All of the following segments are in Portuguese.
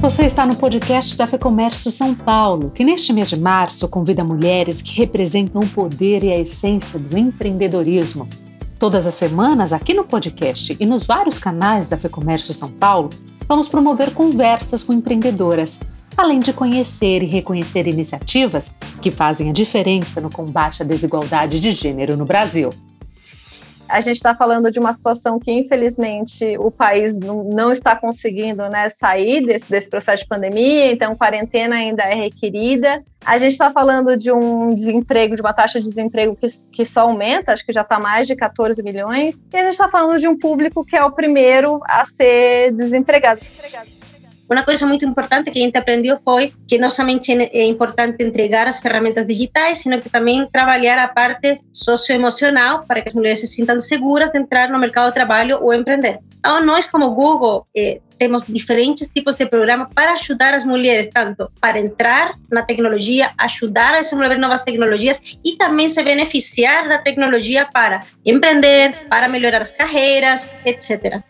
Você está no podcast da FEComércio São Paulo, que neste mês de março convida mulheres que representam o poder e a essência do empreendedorismo. Todas as semanas, aqui no podcast e nos vários canais da FEComércio São Paulo, vamos promover conversas com empreendedoras, além de conhecer e reconhecer iniciativas que fazem a diferença no combate à desigualdade de gênero no Brasil a gente está falando de uma situação que, infelizmente, o país não, está conseguindo né, sair desse, desse processo de pandemia, então quarentena ainda é requerida. A gente está falando de um desemprego, de uma taxa de desemprego que, que só aumenta, acho que já está mais de 14 milhões, e a gente está falando de um público que é o primeiro a ser desempregado. desempregado. Uma coisa muito importante que a gente aprendeu foi que não somente é importante entregar as ferramentas digitais, sino que também trabalhar a parte socioemocional para que as mulheres se sintam seguras de entrar no mercado de trabalho ou empreender. Então, nós, como Google, eh, diferentes tipos de programas para ajudar as mulheres, tanto para entrar na tecnologia, ajudar a desenvolver novas tecnologias e também se beneficiar da tecnologia para empreender, para melhorar as carreiras, etc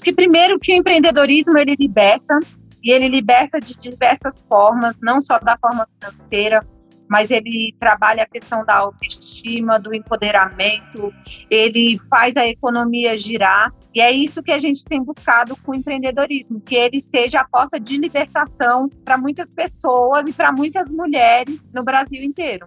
que primeiro que o empreendedorismo ele liberta e ele liberta de diversas formas, não só da forma financeira, mas ele trabalha a questão da autoestima, do empoderamento, ele faz a economia girar, e é isso que a gente tem buscado com o empreendedorismo, que ele seja a porta de libertação para muitas pessoas e para muitas mulheres no Brasil inteiro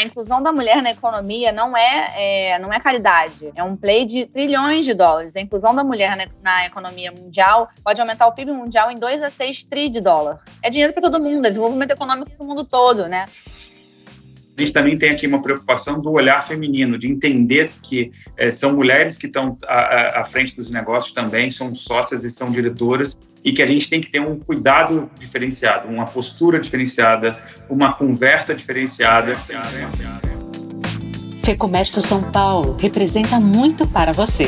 a inclusão da mulher na economia não é, é, não é caridade, é um play de trilhões de dólares. A inclusão da mulher na, na economia mundial pode aumentar o PIB mundial em 2 a 6 tri de dólar. É dinheiro para todo mundo, é desenvolvimento econômico para o mundo todo, né? a gente também tem aqui uma preocupação do olhar feminino, de entender que é, são mulheres que estão à, à, frente dos negócios também, são sócias e são diretoras, e que a gente tem que ter um cuidado diferenciado, uma postura diferenciada, uma conversa diferenciada. Fê Comércio São Paulo representa muito para você.